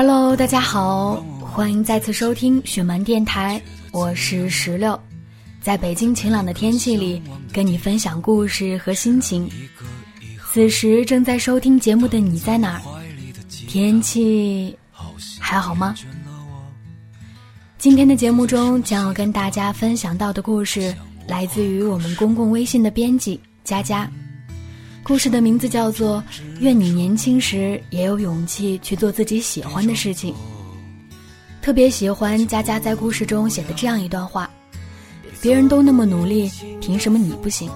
Hello，大家好，欢迎再次收听雪漫电台，我是石榴，在北京晴朗的天气里跟你分享故事和心情。此时正在收听节目的你在哪儿？天气还好吗？今天的节目中将要跟大家分享到的故事，来自于我们公共微信的编辑佳佳。故事的名字叫做《愿你年轻时也有勇气去做自己喜欢的事情》。特别喜欢佳佳在故事中写的这样一段话：别人都那么努力，凭什么你不行？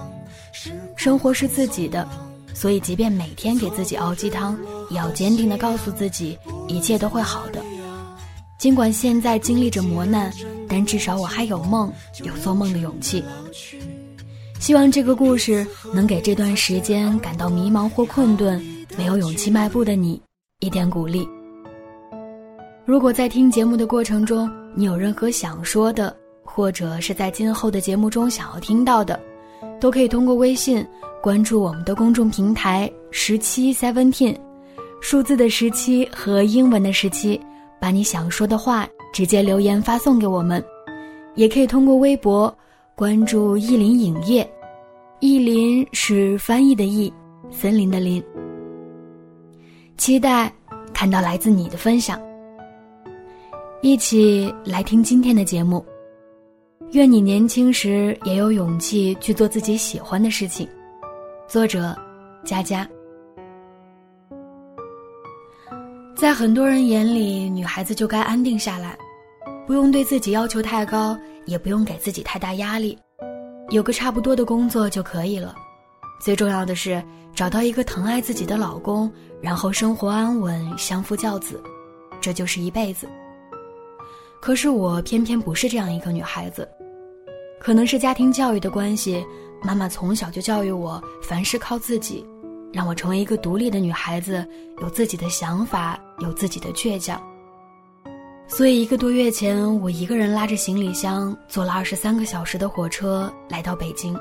生活是自己的，所以即便每天给自己熬鸡汤，也要坚定地告诉自己，一切都会好的。尽管现在经历着磨难，但至少我还有梦，有做梦的勇气。希望这个故事能给这段时间感到迷茫或困顿、没有勇气迈步的你一点鼓励。如果在听节目的过程中，你有任何想说的，或者是在今后的节目中想要听到的，都可以通过微信关注我们的公众平台“十七 Seventeen”，数字的十七和英文的十七，把你想说的话直接留言发送给我们，也可以通过微博。关注意林影业，意林是翻译的意，森林的林。期待看到来自你的分享，一起来听今天的节目。愿你年轻时也有勇气去做自己喜欢的事情。作者：佳佳。在很多人眼里，女孩子就该安定下来，不用对自己要求太高。也不用给自己太大压力，有个差不多的工作就可以了。最重要的是找到一个疼爱自己的老公，然后生活安稳，相夫教子，这就是一辈子。可是我偏偏不是这样一个女孩子，可能是家庭教育的关系，妈妈从小就教育我凡事靠自己，让我成为一个独立的女孩子，有自己的想法，有自己的倔强。所以一个多月前，我一个人拉着行李箱，坐了二十三个小时的火车来到北京。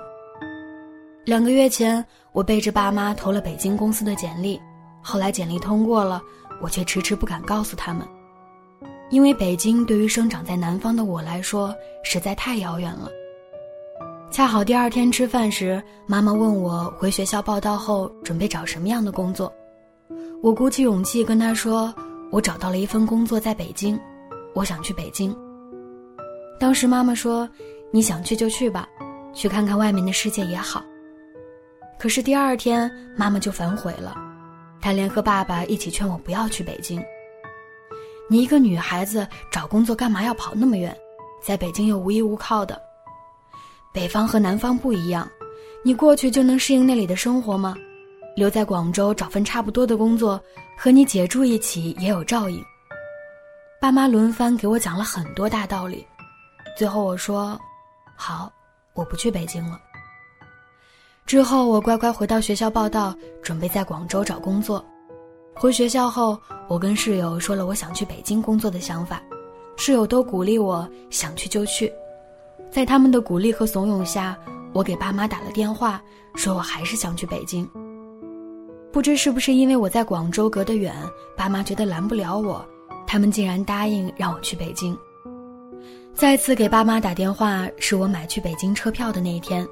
两个月前，我背着爸妈投了北京公司的简历，后来简历通过了，我却迟迟不敢告诉他们，因为北京对于生长在南方的我来说实在太遥远了。恰好第二天吃饭时，妈妈问我回学校报道后准备找什么样的工作，我鼓起勇气跟她说，我找到了一份工作在北京。我想去北京。当时妈妈说：“你想去就去吧，去看看外面的世界也好。”可是第二天妈妈就反悔了，她联合爸爸一起劝我不要去北京。你一个女孩子找工作干嘛要跑那么远，在北京又无依无靠的。北方和南方不一样，你过去就能适应那里的生活吗？留在广州找份差不多的工作，和你姐住一起也有照应。爸妈轮番给我讲了很多大道理，最后我说：“好，我不去北京了。”之后我乖乖回到学校报道，准备在广州找工作。回学校后，我跟室友说了我想去北京工作的想法，室友都鼓励我想去就去。在他们的鼓励和怂恿下，我给爸妈打了电话，说我还是想去北京。不知是不是因为我在广州隔得远，爸妈觉得拦不了我。他们竟然答应让我去北京。再次给爸妈打电话，是我买去北京车票的那一天。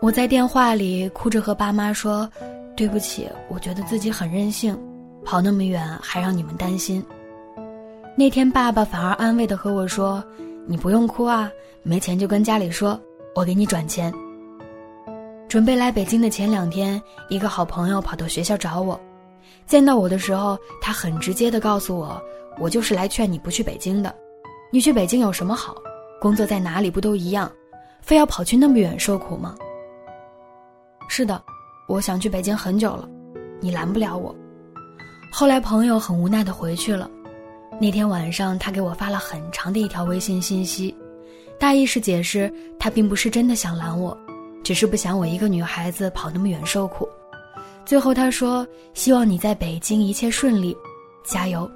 我在电话里哭着和爸妈说：“对不起，我觉得自己很任性，跑那么远还让你们担心。”那天爸爸反而安慰的和我说：“你不用哭啊，没钱就跟家里说，我给你转钱。”准备来北京的前两天，一个好朋友跑到学校找我，见到我的时候，他很直接的告诉我。我就是来劝你不去北京的，你去北京有什么好？工作在哪里不都一样？非要跑去那么远受苦吗？是的，我想去北京很久了，你拦不了我。后来朋友很无奈的回去了。那天晚上，他给我发了很长的一条微信信息，大意是解释他并不是真的想拦我，只是不想我一个女孩子跑那么远受苦。最后他说：“希望你在北京一切顺利，加油。”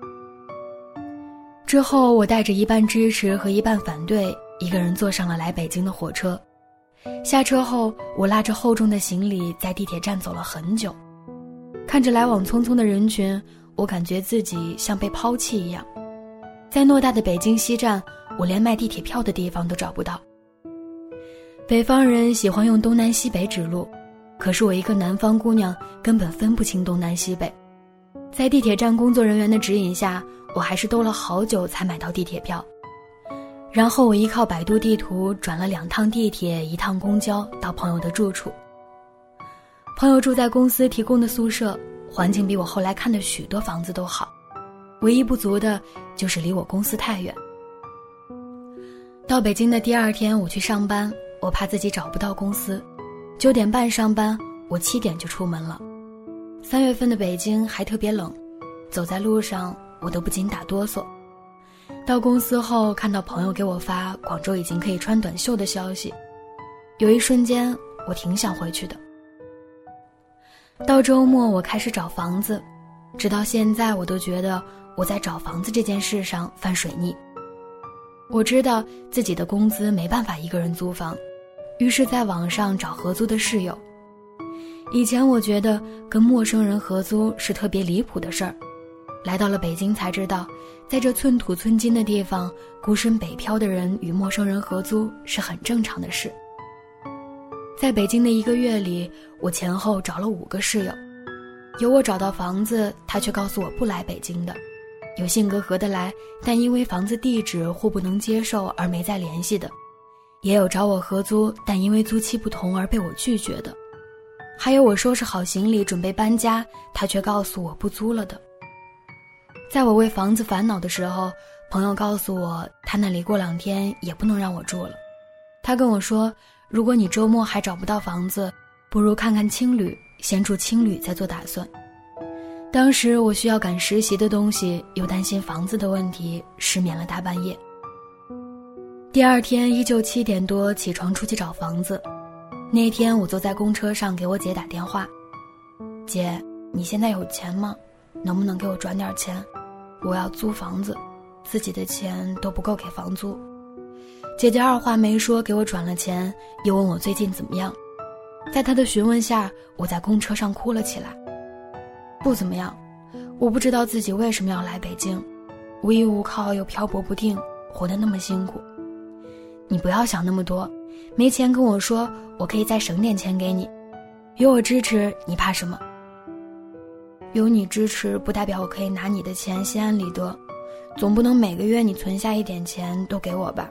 之后我带着一半支持和一半反对，一个人坐上了来北京的火车。下车后，我拉着厚重的行李在地铁站走了很久，看着来往匆匆的人群，我感觉自己像被抛弃一样。在偌大的北京西站，我连卖地铁票的地方都找不到。北方人喜欢用东南西北指路，可是我一个南方姑娘根本分不清东南西北。在地铁站工作人员的指引下，我还是兜了好久才买到地铁票。然后我依靠百度地图转了两趟地铁，一趟公交到朋友的住处。朋友住在公司提供的宿舍，环境比我后来看的许多房子都好。唯一不足的就是离我公司太远。到北京的第二天，我去上班，我怕自己找不到公司，九点半上班，我七点就出门了。三月份的北京还特别冷，走在路上我都不禁打哆嗦。到公司后，看到朋友给我发广州已经可以穿短袖的消息，有一瞬间我挺想回去的。到周末，我开始找房子，直到现在我都觉得。我在找房子这件事上犯水逆。我知道自己的工资没办法一个人租房，于是在网上找合租的室友。以前我觉得跟陌生人合租是特别离谱的事儿，来到了北京才知道，在这寸土寸金的地方，孤身北漂的人与陌生人合租是很正常的事。在北京的一个月里，我前后找了五个室友，有我找到房子，他却告诉我不来北京的。有性格合得来，但因为房子地址或不能接受而没再联系的；也有找我合租，但因为租期不同而被我拒绝的；还有我收拾好行李准备搬家，他却告诉我不租了的。在我为房子烦恼的时候，朋友告诉我，他那里过两天也不能让我住了。他跟我说，如果你周末还找不到房子，不如看看青旅，先住青旅再做打算。当时我需要赶实习的东西，又担心房子的问题，失眠了大半夜。第二天依旧七点多起床出去找房子。那天我坐在公车上给我姐打电话：“姐，你现在有钱吗？能不能给我转点钱？我要租房子，自己的钱都不够给房租。”姐姐二话没说给我转了钱，又问我最近怎么样。在她的询问下，我在公车上哭了起来。不怎么样，我不知道自己为什么要来北京，无依无靠又漂泊不定，活得那么辛苦。你不要想那么多，没钱跟我说，我可以再省点钱给你。有我支持，你怕什么？有你支持，不代表我可以拿你的钱心安理得，总不能每个月你存下一点钱都给我吧？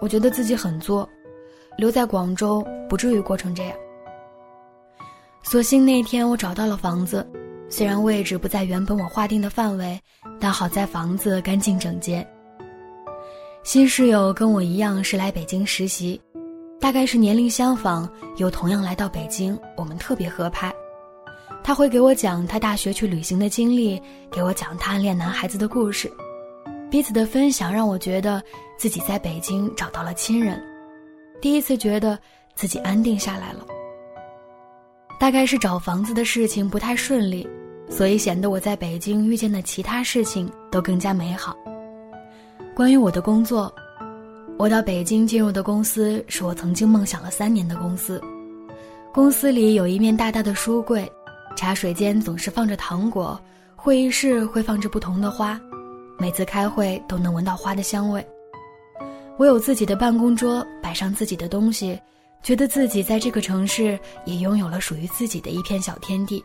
我觉得自己很作，留在广州不至于过成这样。所幸那天我找到了房子。虽然位置不在原本我划定的范围，但好在房子干净整洁。新室友跟我一样是来北京实习，大概是年龄相仿，又同样来到北京，我们特别合拍。他会给我讲他大学去旅行的经历，给我讲他暗恋男孩子的故事。彼此的分享让我觉得自己在北京找到了亲人，第一次觉得自己安定下来了。大概是找房子的事情不太顺利。所以显得我在北京遇见的其他事情都更加美好。关于我的工作，我到北京进入的公司是我曾经梦想了三年的公司。公司里有一面大大的书柜，茶水间总是放着糖果，会议室会放着不同的花，每次开会都能闻到花的香味。我有自己的办公桌，摆上自己的东西，觉得自己在这个城市也拥有了属于自己的一片小天地。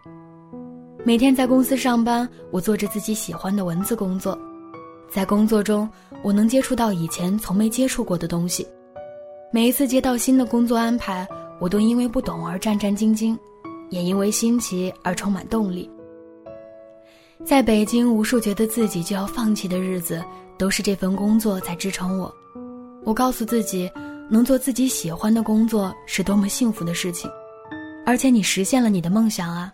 每天在公司上班，我做着自己喜欢的文字工作，在工作中，我能接触到以前从没接触过的东西。每一次接到新的工作安排，我都因为不懂而战战兢兢，也因为新奇而充满动力。在北京，无数觉得自己就要放弃的日子，都是这份工作在支撑我。我告诉自己，能做自己喜欢的工作是多么幸福的事情，而且你实现了你的梦想啊！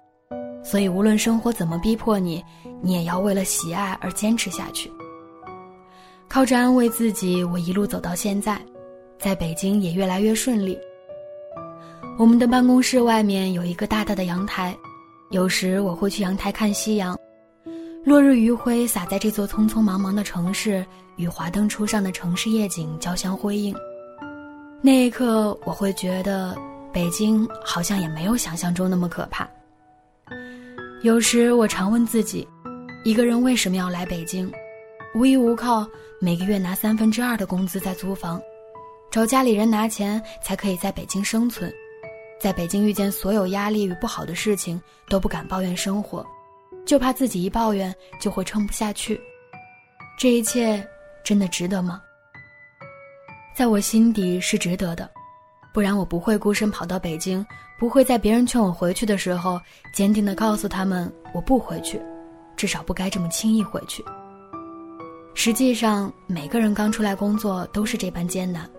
所以无论生活怎么逼迫你，你也要为了喜爱而坚持下去。靠着安慰自己，我一路走到现在，在北京也越来越顺利。我们的办公室外面有一个大大的阳台，有时我会去阳台看夕阳，落日余晖洒在这座匆匆忙忙的城市，与华灯初上的城市夜景交相辉映。那一刻，我会觉得北京好像也没有想象中那么可怕。有时我常问自己，一个人为什么要来北京？无依无靠，每个月拿三分之二的工资在租房，找家里人拿钱才可以在北京生存。在北京遇见所有压力与不好的事情，都不敢抱怨生活，就怕自己一抱怨就会撑不下去。这一切真的值得吗？在我心底是值得的，不然我不会孤身跑到北京，不会在别人劝我回去的时候，坚定地告诉他们我不回去，至少不该这么轻易回去。实际上，每个人刚出来工作都是这般艰难。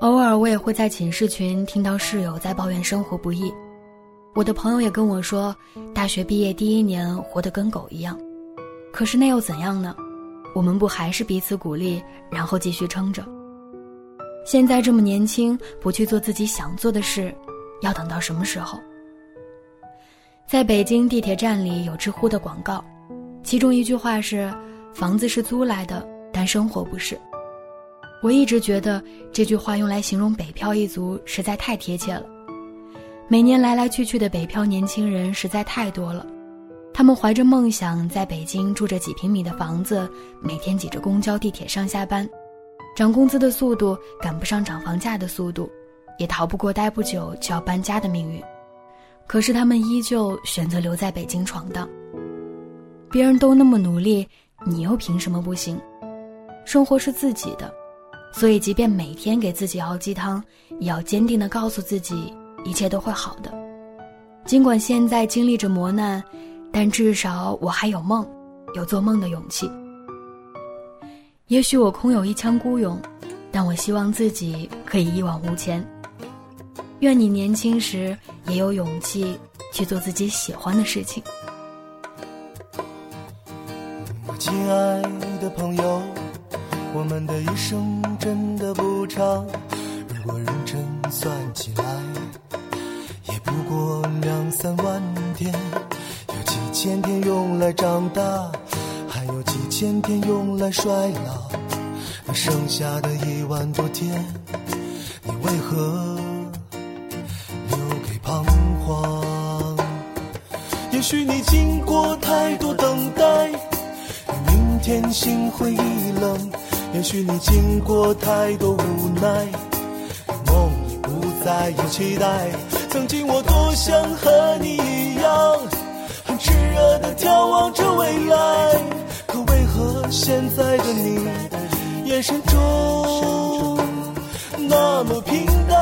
偶尔我也会在寝室群听到室友在抱怨生活不易，我的朋友也跟我说，大学毕业第一年活得跟狗一样，可是那又怎样呢？我们不还是彼此鼓励，然后继续撑着？现在这么年轻，不去做自己想做的事，要等到什么时候？在北京地铁站里有知乎的广告，其中一句话是：“房子是租来的，但生活不是。”我一直觉得这句话用来形容北漂一族实在太贴切了。每年来来去去的北漂年轻人实在太多了，他们怀着梦想在北京住着几平米的房子，每天挤着公交地铁上下班，涨工资的速度赶不上涨房价的速度，也逃不过待不久就要搬家的命运。可是他们依旧选择留在北京闯荡。别人都那么努力，你又凭什么不行？生活是自己的。所以，即便每天给自己熬鸡汤，也要坚定地告诉自己，一切都会好的。尽管现在经历着磨难，但至少我还有梦，有做梦的勇气。也许我空有一腔孤勇，但我希望自己可以一往无前。愿你年轻时也有勇气去做自己喜欢的事情。亲爱的朋友。我们的一生真的不长，如果认真算起来，也不过两三万天。有几千天用来长大，还有几千天用来衰老。那剩下的一万多天，你为何留给彷徨？也许你经过太多等待，明天心灰意冷。也许你经过太多无奈，梦已不再有期待。曾经我多想和你一样，很炽热的眺望着未来。可为何现在的你，眼神中那么平淡？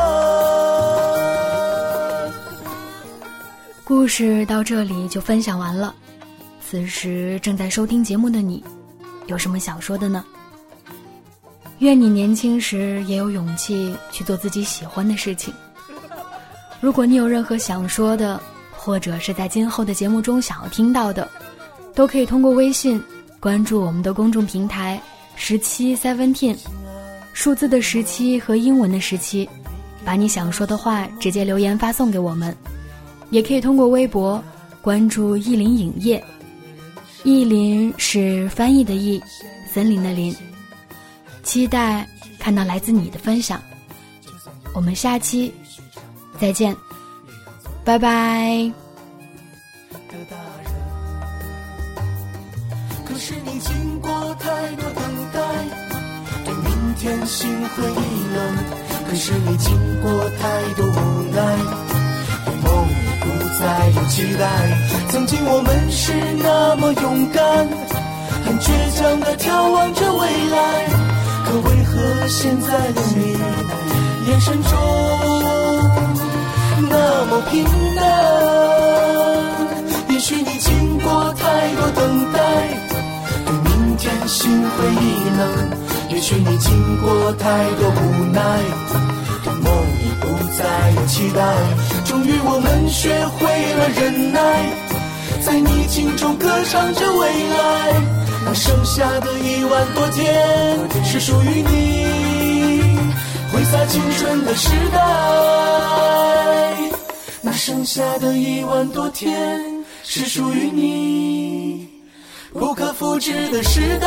故事到这里就分享完了。此时正在收听节目的你，有什么想说的呢？愿你年轻时也有勇气去做自己喜欢的事情。如果你有任何想说的，或者是在今后的节目中想要听到的，都可以通过微信关注我们的公众平台“十七 Seventeen”，数字的十七和英文的十七，把你想说的话直接留言发送给我们。也可以通过微博关注“意林影业”，意林是翻译的意，森林的林。期待看到来自你的分享，我们下期再见，拜拜。可是你经过太多等待，对明天心灰意冷。可是你经过太多无奈，对梦已不再有期待。曾经我们是那么勇敢，很倔强的眺望着未来。可为何现在的你，眼神中那么平淡？也许你经过太多等待，对明天心灰意冷。也许你经过太多无奈，对梦已不再有期待。终于我们学会了忍耐，在逆境中歌唱着未来。那剩下的一万多天是属于你挥洒青春的时代。那剩下的一万多天是属于你不可复制的时代。